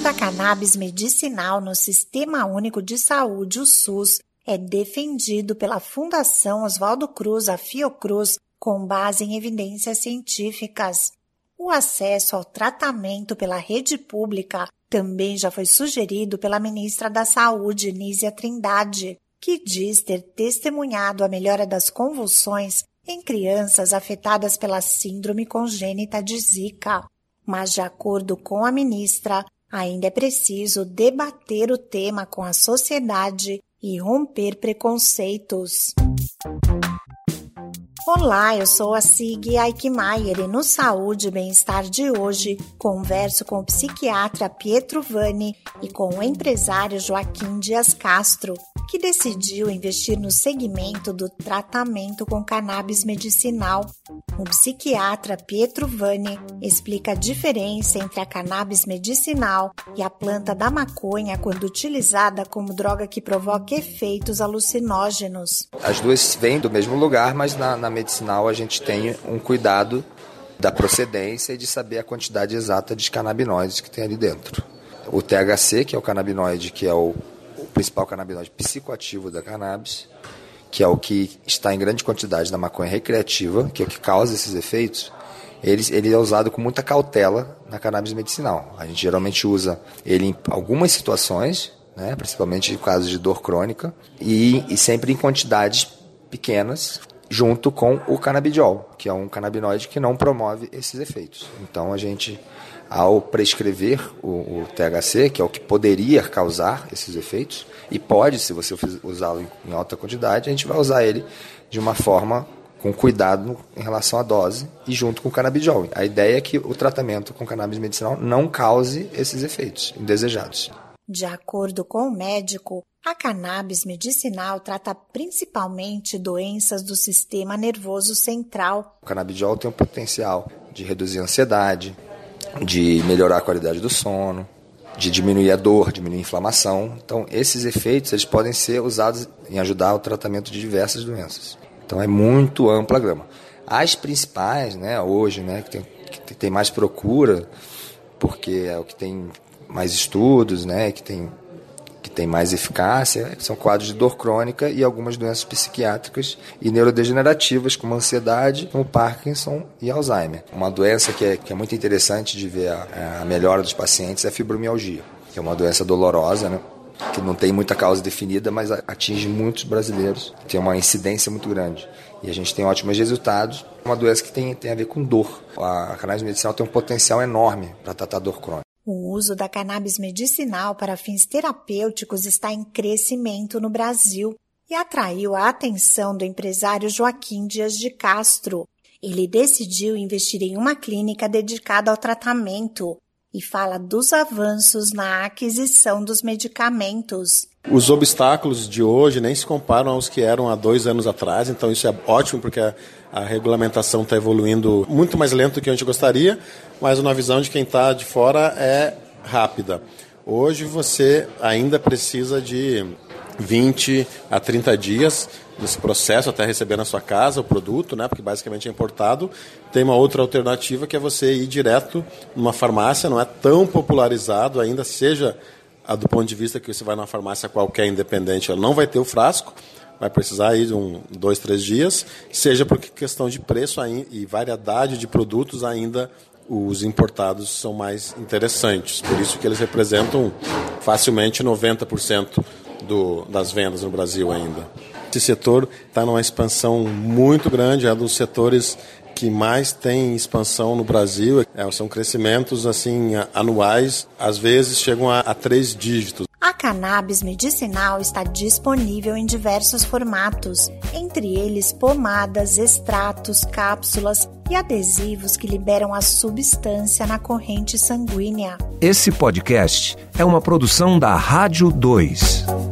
uso da cannabis medicinal no Sistema Único de Saúde, o SUS, é defendido pela Fundação Oswaldo Cruz, a Fiocruz, com base em evidências científicas. O acesso ao tratamento pela rede pública também já foi sugerido pela ministra da Saúde, Nízia Trindade, que diz ter testemunhado a melhora das convulsões em crianças afetadas pela síndrome congênita de Zika. Mas, de acordo com a ministra, ainda é preciso debater o tema com a sociedade e romper preconceitos. Olá, eu sou a Sig Aikmaier e no Saúde e Bem-Estar de hoje converso com o psiquiatra Pietro Vani e com o empresário Joaquim Dias Castro, que decidiu investir no segmento do tratamento com cannabis medicinal. O psiquiatra Pietro Vani explica a diferença entre a cannabis medicinal e a planta da maconha quando utilizada como droga que provoca efeitos alucinógenos. As duas vêm do mesmo lugar, mas na, na medicinal a gente tem um cuidado da procedência e de saber a quantidade exata de canabinoides que tem ali dentro. O THC, que é o canabinoide que é o principal canabinoide psicoativo da cannabis, que é o que está em grande quantidade na maconha recreativa, que é o que causa esses efeitos, ele, ele é usado com muita cautela na cannabis medicinal. A gente geralmente usa ele em algumas situações, né, principalmente em casos de dor crônica, e, e sempre em quantidades pequenas, junto com o canabidiol, que é um canabinoide que não promove esses efeitos. Então a gente, ao prescrever o, o THC, que é o que poderia causar esses efeitos, e pode, se você usá-lo em alta quantidade, a gente vai usar ele de uma forma com cuidado em relação à dose e junto com o canabidiol. A ideia é que o tratamento com cannabis medicinal não cause esses efeitos indesejados. De acordo com o médico, a cannabis medicinal trata principalmente doenças do sistema nervoso central. O canabidiol tem o potencial de reduzir a ansiedade, de melhorar a qualidade do sono, de diminuir a dor, diminuir a inflamação. Então, esses efeitos eles podem ser usados em ajudar o tratamento de diversas doenças. Então, é muito ampla a gama. As principais, né, hoje, né, que tem, que tem mais procura, porque é o que tem mais estudos, né, que tem tem mais eficácia, são quadros de dor crônica e algumas doenças psiquiátricas e neurodegenerativas, como ansiedade, como Parkinson e Alzheimer. Uma doença que é, que é muito interessante de ver a, a melhora dos pacientes é a fibromialgia, que é uma doença dolorosa, né? que não tem muita causa definida, mas atinge muitos brasileiros, tem uma incidência muito grande. E a gente tem ótimos resultados. É uma doença que tem, tem a ver com dor. A cannabis medicinal tem um potencial enorme para tratar dor crônica. O uso da cannabis medicinal para fins terapêuticos está em crescimento no Brasil e atraiu a atenção do empresário Joaquim Dias de Castro. Ele decidiu investir em uma clínica dedicada ao tratamento e fala dos avanços na aquisição dos medicamentos. Os obstáculos de hoje nem se comparam aos que eram há dois anos atrás, então isso é ótimo porque a, a regulamentação está evoluindo muito mais lento do que a gente gostaria, mas uma visão de quem está de fora é rápida. Hoje você ainda precisa de 20 a 30 dias nesse processo até receber na sua casa o produto, né, porque basicamente é importado. Tem uma outra alternativa que é você ir direto numa farmácia, não é tão popularizado ainda, seja do ponto de vista que você vai numa farmácia qualquer independente, ela não vai ter o frasco, vai precisar ir um, dois, três dias, seja porque questão de preço e variedade de produtos ainda os importados são mais interessantes. Por isso que eles representam facilmente 90% do, das vendas no Brasil ainda. Esse setor está numa expansão muito grande, é um dos setores que mais tem expansão no Brasil. É, são crescimentos assim anuais, às vezes chegam a, a três dígitos. A cannabis medicinal está disponível em diversos formatos, entre eles pomadas, extratos, cápsulas e adesivos que liberam a substância na corrente sanguínea. Esse podcast é uma produção da Rádio 2.